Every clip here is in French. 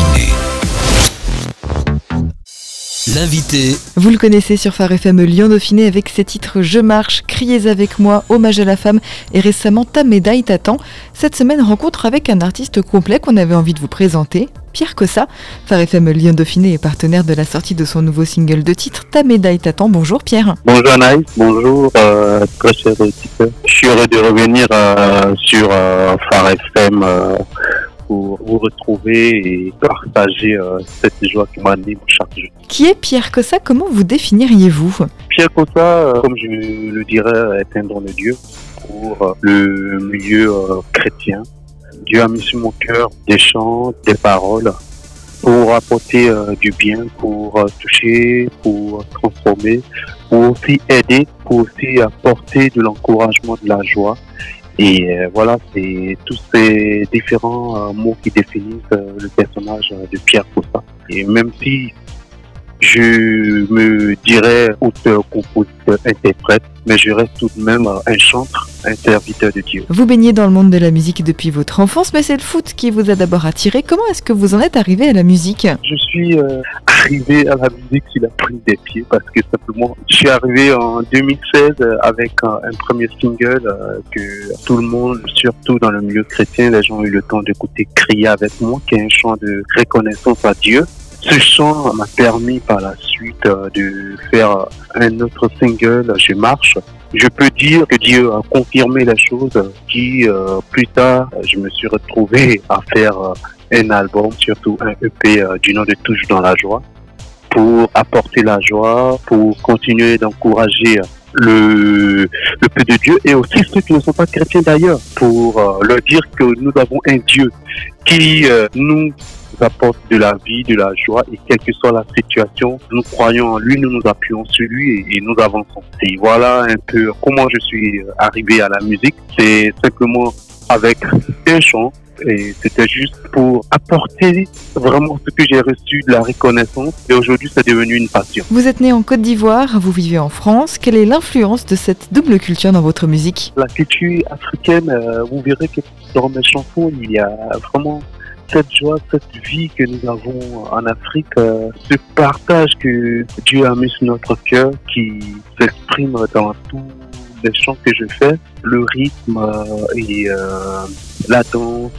Dauphiné. L'invité. Vous le connaissez sur Phare FM Lyon Dauphiné avec ses titres Je marche, Criez avec moi, Hommage à la femme et récemment Ta médaille t'attend. Cette semaine, rencontre avec un artiste complet qu'on avait envie de vous présenter, Pierre Cossa. Phare FM Lyon Dauphiné est partenaire de la sortie de son nouveau single de titre Ta médaille t'attend. Bonjour Pierre. Bonjour Anaïs, bonjour euh, très cher auditeur. Je suis heureux de revenir euh, sur euh, Phare FM euh, pour vous retrouver et partager euh, cette joie qui m'anime chaque jour. Qui est Pierre Cossa? Comment vous définiriez-vous? Pierre Cossa, euh, comme je le dirais, est un don de Dieu pour euh, le milieu chrétien. Dieu a mis sur mon cœur des chants, des paroles pour apporter euh, du bien, pour euh, toucher, pour transformer, pour aussi aider, pour aussi apporter de l'encouragement, de la joie. Et euh, voilà, c'est tous ces différents euh, mots qui définissent euh, le personnage de Pierre Cossa. Et même si je me dirais auteur, compositeur, interprète, mais je reste tout de même un chanteur, un serviteur de Dieu. Vous baignez dans le monde de la musique depuis votre enfance, mais c'est le foot qui vous a d'abord attiré. Comment est-ce que vous en êtes arrivé à la musique? Je suis euh, arrivé à la musique sur la pointe des pieds parce que simplement, je suis arrivé en 2016 euh, avec un, un premier single euh, que tout le monde, surtout dans le milieu chrétien, les gens ont eu le temps d'écouter Crier avec moi, qui est un chant de reconnaissance à Dieu. Ce chant m'a permis par la suite euh, de faire un autre single, Je marche. Je peux dire que Dieu a confirmé la chose qui, euh, plus tard, je me suis retrouvé à faire euh, un album, surtout un EP euh, du nom de Touche dans la joie, pour apporter la joie, pour continuer d'encourager le, le peuple de Dieu et aussi ceux qui ne sont pas chrétiens d'ailleurs, pour leur dire que nous avons un Dieu qui euh, nous apporte de la vie, de la joie et quelle que soit la situation, nous croyons en lui, nous nous appuyons sur lui et, et nous avançons. Et voilà un peu comment je suis arrivé à la musique. C'est simplement avec un chant et c'était juste pour apporter vraiment ce que j'ai reçu de la reconnaissance et aujourd'hui c'est devenu une passion. Vous êtes né en Côte d'Ivoire, vous vivez en France. Quelle est l'influence de cette double culture dans votre musique? La culture africaine, euh, vous verrez que dans mes chansons, il y a vraiment cette joie, cette vie que nous avons en Afrique, euh, ce partage que Dieu a mis sur notre cœur qui s'exprime dans tous les chants que je fais, le rythme euh, et euh, la danse.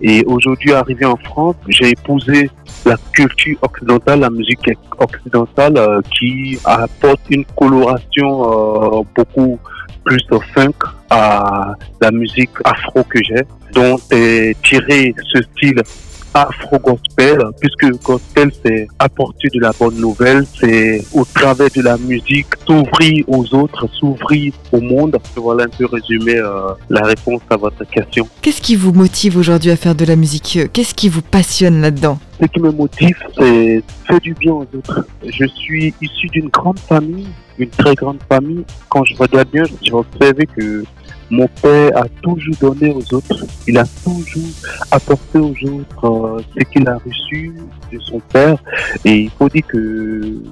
et aujourd'hui, arrivé en France, j'ai épousé la culture occidentale, la musique occidentale qui apporte une coloration beaucoup plus funk à la musique afro que j'ai, dont est tiré ce style afro-gospel, puisque gospel c'est apporter de la bonne nouvelle, c'est au travers de la musique s'ouvrir aux autres, s'ouvrir au monde. Voilà un peu résumé euh, la réponse à votre question. Qu'est-ce qui vous motive aujourd'hui à faire de la musique? Qu'est-ce qui vous passionne là-dedans? Ce qui me motive, c'est faire du bien aux autres. Je suis issu d'une grande famille, une très grande famille. Quand je regarde bien, j'ai observé que mon père a toujours donné aux autres. Il a toujours apporté aux autres euh, ce qu'il a reçu de son père. Et il faut dire que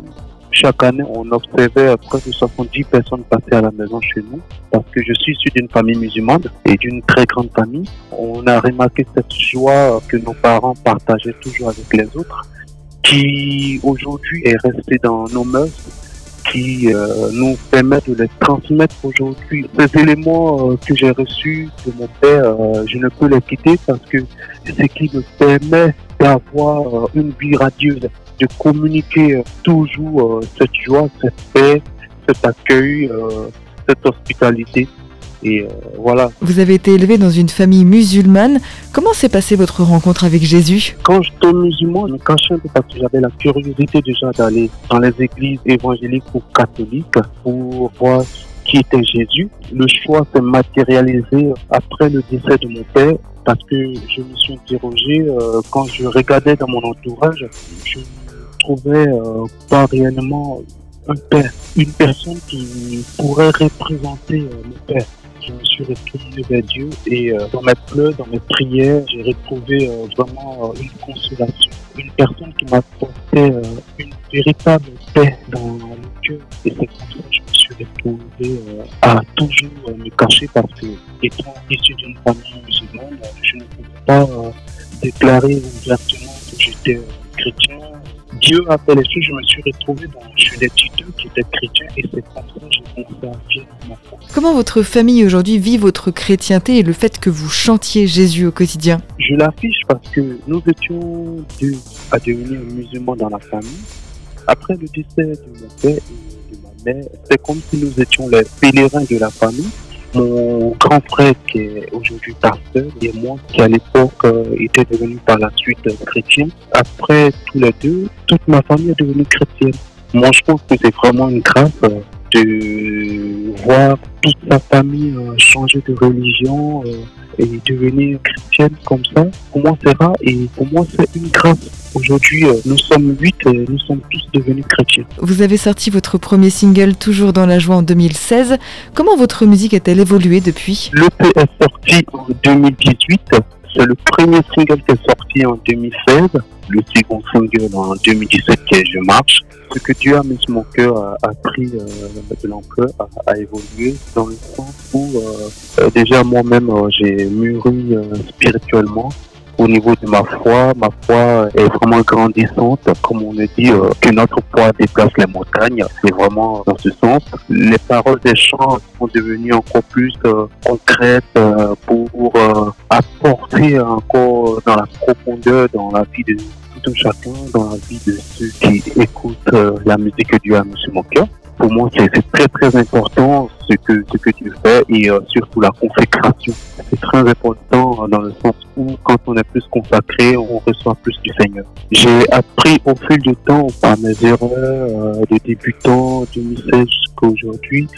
chaque année, on observait près de 70 personnes passer à la maison chez nous. Parce que je suis issu d'une famille musulmane et d'une très grande famille. On a remarqué cette joie que nos parents partageaient toujours avec les autres, qui aujourd'hui est restée dans nos mœurs qui euh, nous permet de les transmettre aujourd'hui. Ces éléments euh, que j'ai reçus de mon père, euh, je ne peux les quitter parce que c'est ce qui me permet d'avoir euh, une vie radieuse, de communiquer euh, toujours cette joie, cette paix, cet accueil, cette hospitalité. Et euh, voilà. Vous avez été élevé dans une famille musulmane. Comment s'est passée votre rencontre avec Jésus? Quand j'étais musulman, je me cachais un peu parce que j'avais la curiosité déjà d'aller dans les églises évangéliques ou catholiques pour voir qui était Jésus. Le choix s'est matérialisé après le décès de mon père parce que je me suis interrogé euh, quand je regardais dans mon entourage, je ne trouvais euh, pas réellement un père, une personne qui pourrait représenter euh, le père. Je me suis retourné vers Dieu et euh, dans mes pleurs, dans mes prières, j'ai retrouvé euh, vraiment euh, une consolation. Une personne qui m'apportait euh, une véritable paix dans le cœur. Et c'est comme ça que je me suis retrouvé à toujours me cacher parce que, étant issu d'une famille musulmane, je ne pouvais pas déclarer ouvertement que j'étais chrétien, Dieu a fait les choses, je me suis retrouvé dans, chez des tuteurs qui étaient chrétiens et c'est comme ça que j'ai commencé à vivre. Comment votre famille aujourd'hui vit votre chrétienté et le fait que vous chantiez Jésus au quotidien? Je l'affiche parce que nous étions deux à devenir musulmans dans la famille. Après le décès de mon père et de ma mère, c'est comme si nous étions les pèlerins de la famille mon grand frère qui est aujourd'hui pasteur et moi qui à l'époque euh, était devenu par la suite euh, chrétien. Après tous les deux, toute ma famille est devenue chrétienne. Moi je pense que c'est vraiment une grâce euh, de voir toute sa famille changer de religion et devenir chrétienne comme ça. Pour moi c'est rare et pour moi c'est une grâce Aujourd'hui, euh, nous sommes huit et nous sommes tous devenus chrétiens. Vous avez sorti votre premier single Toujours dans la joie en 2016. Comment votre musique a-t-elle évolué depuis? L'EP est sorti en 2018. C'est le premier single qui est sorti en 2016. Le second single en 2017 qui est Je marche. Ce que Dieu a mis sur mon cœur a, pris euh, de l'ampleur, a, évolué dans le sens où euh, déjà moi-même j'ai mûri spirituellement au niveau de ma foi, ma foi est vraiment grandissante. Comme on le dit, euh, que notre foi déplace les montagnes. C'est vraiment dans ce sens. Les paroles des chants sont devenues encore plus euh, concrètes euh, pour apporter encore dans la profondeur, dans la vie de tout chacun, dans la vie de ceux qui écoutent la musique que Dieu a mis sur mon cœur pour moi, c'est très très important ce que ce que tu fais et surtout la consécration. C'est très important dans le sens quand on est plus consacré, on reçoit plus du Seigneur. J'ai appris au fil du temps par mes erreurs euh, de débutant 2016 jusqu'à aujourd'hui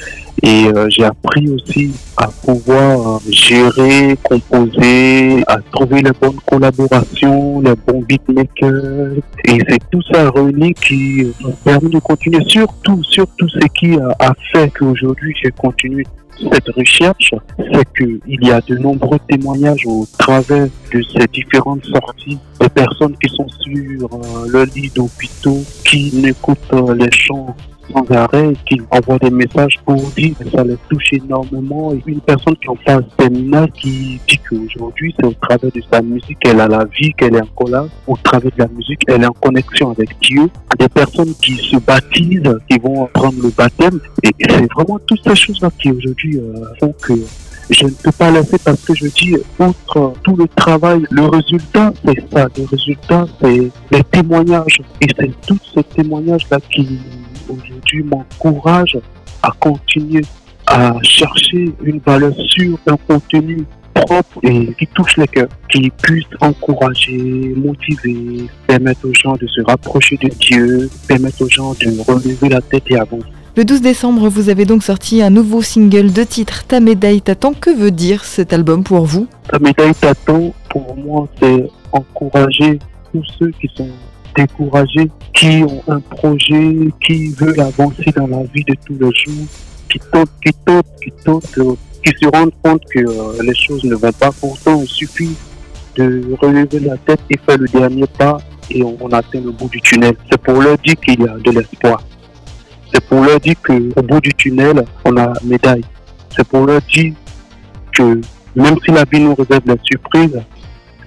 et euh, j'ai appris aussi à pouvoir gérer, composer, à trouver les bonnes collaborations, les bons beatmakers. Et c'est tout ça réuni qui m'a permis de continuer. Surtout, surtout ce qui a, fait qu'aujourd'hui j'ai continué cette recherche, c'est qu'il y a de nombreux témoignages au travers de ces différentes sorties de personnes qui sont sur euh, le lit d'hôpitaux, qui n'écoutent euh, les chants sans arrêt, qui envoie des messages pour dire ça les touche énormément. Une personne qui en face terminale qui dit qu'aujourd'hui, c'est au travers de sa musique qu'elle a la vie, qu'elle est encore là. Au travers de la musique, elle est en connexion avec Dieu. Des personnes qui se baptisent, qui vont prendre le baptême. Et c'est vraiment toutes ces choses-là qui aujourd'hui euh, font que je ne peux pas laisser parce que je dis, outre tout le travail, le résultat, c'est ça. Le résultat, c'est les témoignages. Et c'est tous ces témoignages-là qui aujourd'hui m'encourage à continuer à chercher une valeur sûre, un contenu propre et qui touche les cœurs, qui puisse encourager, motiver, permettre aux gens de se rapprocher de Dieu, permettre aux gens de relever la tête et avancer. Le 12 décembre, vous avez donc sorti un nouveau single de titre Ta médaille t'attend. Que veut dire cet album pour vous? Ta médaille t'attend, pour moi, c'est encourager tous ceux qui sont découragés, qui ont un projet, qui veulent avancer dans la vie de tous les jours, qui tentent, qui tentent, qui tentent, euh, qui se rendent compte que euh, les choses ne vont pas. Pourtant, il suffit de relever la tête et faire le dernier pas et on, atteint le bout du tunnel. C'est pour leur dire qu'il y a de l'espoir. C'est pour leur dire qu'au bout du tunnel, on a médaille. C'est pour leur dire que même si la vie nous réserve la surprise,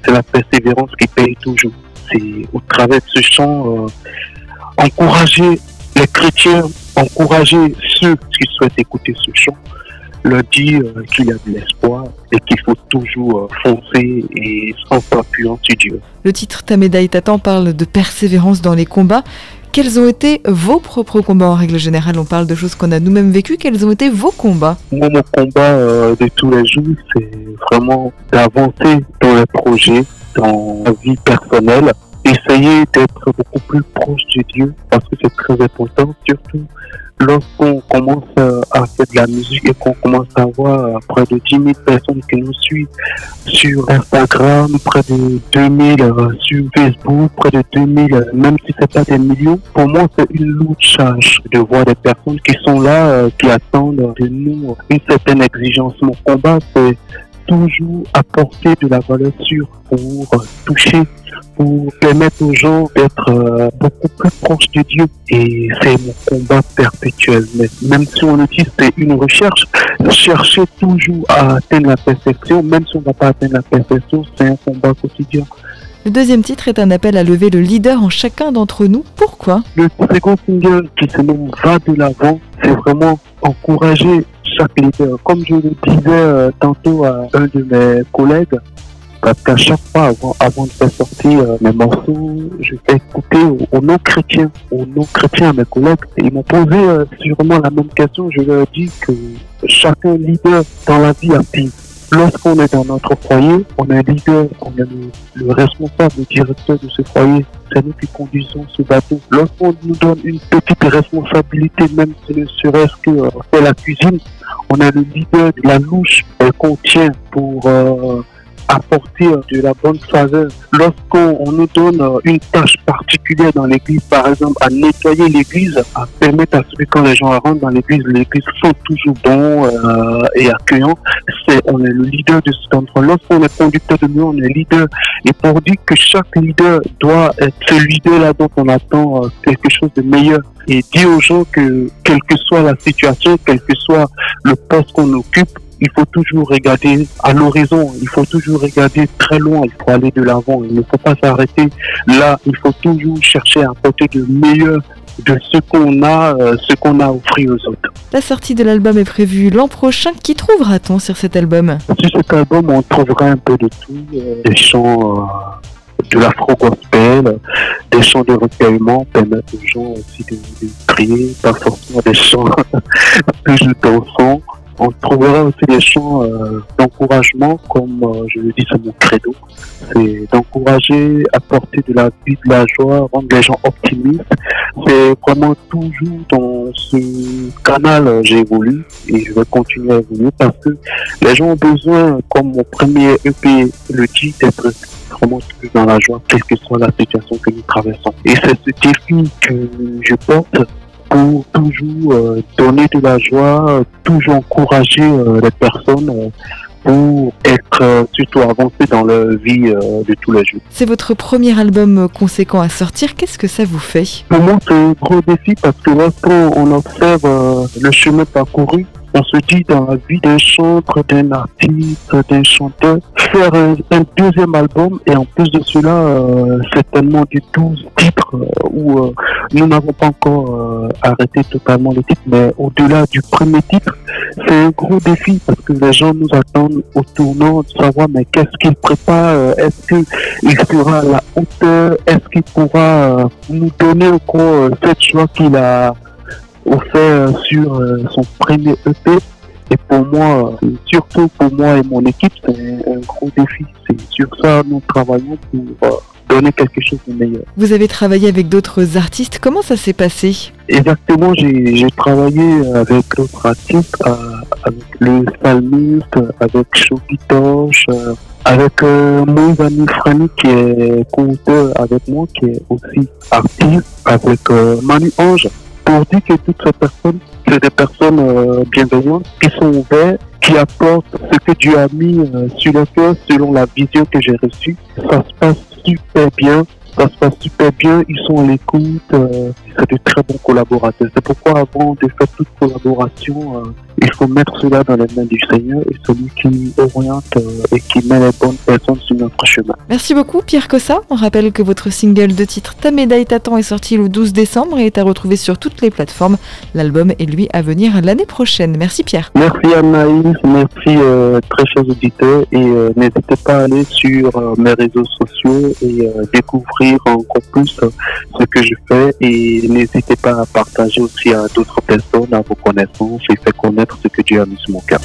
c'est la persévérance qui paye toujours c'est au travers de ce chant, euh, encourager les chrétiens, encourager ceux qui souhaitent écouter ce chant, leur dire euh, qu'il y a de l'espoir et qu'il faut toujours euh, foncer et sans s'appuyer sur Dieu. Le titre Ta médaille t'attend parle de persévérance dans les combats. Quels ont été vos propres combats? En règle générale On parle de choses qu'on a nous-mêmes vécues. Quels ont été vos combats? Moi, mon combat de tous les jours, c'est vraiment d'avancer dans les projets, dans la vie personnelle, essayer d'être beaucoup plus proche de Dieu parce que c'est très important, surtout lorsqu'on commence à faire de la musique et qu'on commence à avoir près de 10 000 personnes qui nous suivent sur Instagram, près de 2000 euh, sur Facebook, près de 2000, euh, même si c'est pas des millions, pour moi c'est une lourde charge de voir des personnes qui sont là, euh, qui attendent de nous une certaine exigence. Mon combat c'est toujours apporter de la valeur sûre pour toucher, pour permettre aux gens d'être euh, beaucoup plus proches de Dieu. Et c'est mon combat perpétuel. Mais même si on le dit, c'est une recherche, chercher toujours à atteindre la perfection, même si on ne va pas atteindre la perfection, c'est un combat quotidien. Le deuxième titre est un appel à lever le leader en chacun d'entre nous. Pourquoi? Le second single qui se nomme Va de l'avant, c'est vraiment encourager Comme je le disais euh, tantôt à un de mes collègues, parce qu'à chaque fois, avant, avant de faire sortir euh, mes morceaux, je fais écouter aux, non-chrétiens, aux non-chrétiens, à mes collègues. Ils m'ont posé euh, sûrement la même question. Je leur ai dit que chacun leader dans la vie a pire. Lorsqu'on est dans notre foyer, on est leader, on est le, le responsable, le directeur de ce foyer. C'est nous qui conduisons ce bateau. Lorsqu'on nous donne une petite responsabilité, même si ne serait-ce que euh, la cuisine, on est le leader de la louche euh, qu'on tient pour euh, apporter euh, de la bonne faveur. Lorsqu'on on nous donne euh, une tâche particulière dans l'église, par exemple à nettoyer l'église, à permettre à ce que quand les gens rentrent dans l'église, l'église sont toujours bons euh, et accueillants, c'est on est le leader de cet endroit. Lorsqu'on est conducteur de nous, on est leader. Et pour dire que chaque leader doit être ce leader-là dont on attend euh, quelque chose de meilleur et dire aux gens que quelle que soit la situation, quel que soit le poste qu'on occupe, il faut toujours regarder à l'horizon, il faut toujours regarder très loin, il faut aller de l'avant, il ne faut pas s'arrêter là, il faut toujours chercher à apporter de meilleur de ce qu'on a, euh, ce qu'on a offert aux autres. La sortie de l'album est prévue l'an prochain. Qui trouvera-t-on sur cet album? Sur cet album, on trouvera un peu de tout, euh, des chants euh, de l'afro-gospel, des chants de recueillement, permettre aux gens aussi de, de prier, pas forcément des chants plus dansants. On trouvera aussi des chants euh, d'encouragement, comme euh, je le dis sur mon credo, c'est d'encourager, apporter de la vie, de la joie, rendre les gens optimistes. C'est vraiment toujours dans ce canal euh, j'évolue et je vais continuer à évoluer parce que les gens ont besoin, comme mon premier EP le dit, d'être vraiment dans la joie, quelle que soit la situation que nous traversons. Et c'est ce défi que je porte pour toujours euh, donner de la joie, toujours encourager euh, les personnes euh, pour être surtout avancés dans leur vie de tous les jours. C'est votre premier album conséquent à sortir. Qu'est-ce que ça vous fait? Pour moi, c'est un gros défi parce que lorsqu'on on observe le chemin parcouru, on se dit dans la vie d'un chanteur, d'un artiste, d'un chanteur, faire un, deuxième album et en plus de cela, euh, certainement du 12 titres euh, où euh, nous n'avons pas encore arrêté totalement les titres, mais au-delà du premier titre, c'est un gros défi parce que les gens nous attendent au tournant de savoir mais qu'est-ce qu'il prépare, est-ce qu'il sera à la hauteur, est-ce qu'il pourra nous donner encore cette joie qu'il a offert euh, sur euh, son premier EP. Et pour moi, euh, surtout pour moi et mon équipe, c'est un gros défi. C'est sur ça nous travaillons pour euh, donner quelque chose de meilleur. Vous avez travaillé avec d'autres artistes. Comment ça s'est passé? Exactement, j'ai travaillé avec d'autres artistes, avec le Salmiste, avec Chopitoche, euh, avec euh, Moïse Frani qui est co-auteur avec moi, qui est aussi artiste, avec euh, Manu Ange. Pour dire que toutes ces personnes, c'est des personnes euh, bienveillantes, qui sont ouvertes, qui apportent ce que Dieu a mis euh, sur le cœur selon la vision que j'ai reçue. Ça se passe super bien. Ça se passe super bien, ils sont à l'écoute, euh, c'est de très bons collaborateurs. C'est pourquoi avant de faire toute collaboration, euh, il faut mettre cela dans les mains du Seigneur et celui qui oriente euh, et qui met les bonnes personnes sur notre chemin. Merci beaucoup Pierre Cossa. On rappelle que votre single de titre Ta médaille t'attend est sorti le 12 décembre et est à retrouver sur toutes les plateformes. L'album est lui à venir l'année prochaine. Merci Pierre. Merci Anaïs, merci euh, très chers auditeurs et n'hésitez pas à aller sur mes réseaux sociaux et découvrir encore plus ce que je fais n'hésitez pas à partager aussi à d'autres personnes, à vos connaissances et faire connaître ce que Dieu a mis sur mon cœur.